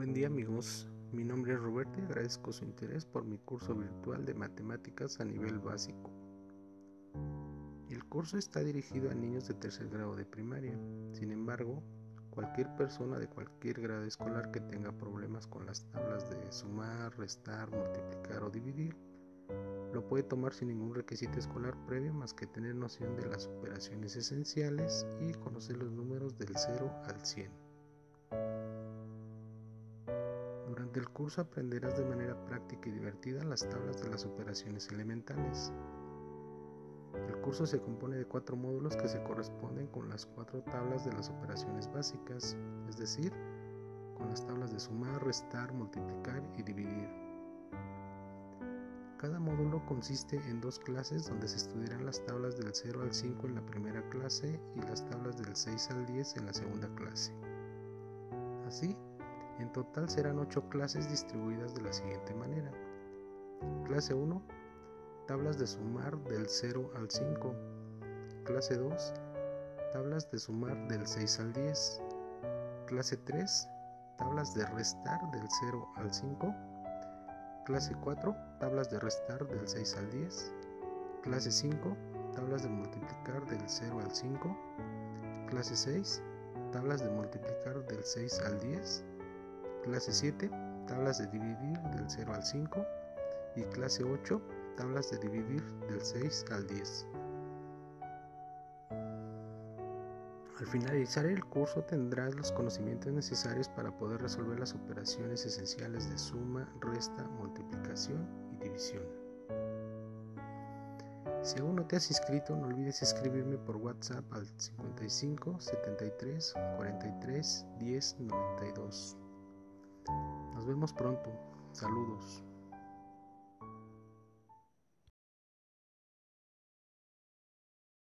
Buen día amigos, mi nombre es Roberto y agradezco su interés por mi curso virtual de matemáticas a nivel básico. El curso está dirigido a niños de tercer grado de primaria, sin embargo, cualquier persona de cualquier grado escolar que tenga problemas con las tablas de sumar, restar, multiplicar o dividir, lo puede tomar sin ningún requisito escolar previo más que tener noción de las operaciones esenciales y conocer los números del 0 al 100. Durante el curso aprenderás de manera práctica y divertida las tablas de las operaciones elementales. El curso se compone de cuatro módulos que se corresponden con las cuatro tablas de las operaciones básicas, es decir, con las tablas de sumar, restar, multiplicar y dividir. Cada módulo consiste en dos clases donde se estudiarán las tablas del 0 al 5 en la primera clase y las tablas del 6 al 10 en la segunda clase. Así, en total serán 8 clases distribuidas de la siguiente manera. Clase 1. Tablas de sumar del 0 al 5. Clase 2. Tablas de sumar del 6 al 10. Clase 3. Tablas de restar del 0 al 5. Clase 4. Tablas de restar del 6 al 10. Clase 5. Tablas de multiplicar del 0 al 5. Clase 6. Tablas de multiplicar del 6 al 10. Clase 7, tablas de dividir del 0 al 5. Y clase 8, tablas de dividir del 6 al 10. Al finalizar el curso tendrás los conocimientos necesarios para poder resolver las operaciones esenciales de suma, resta, multiplicación y división. Si aún no te has inscrito, no olvides escribirme por WhatsApp al 55 73 43 10 92. Nos vemos pronto. Saludos.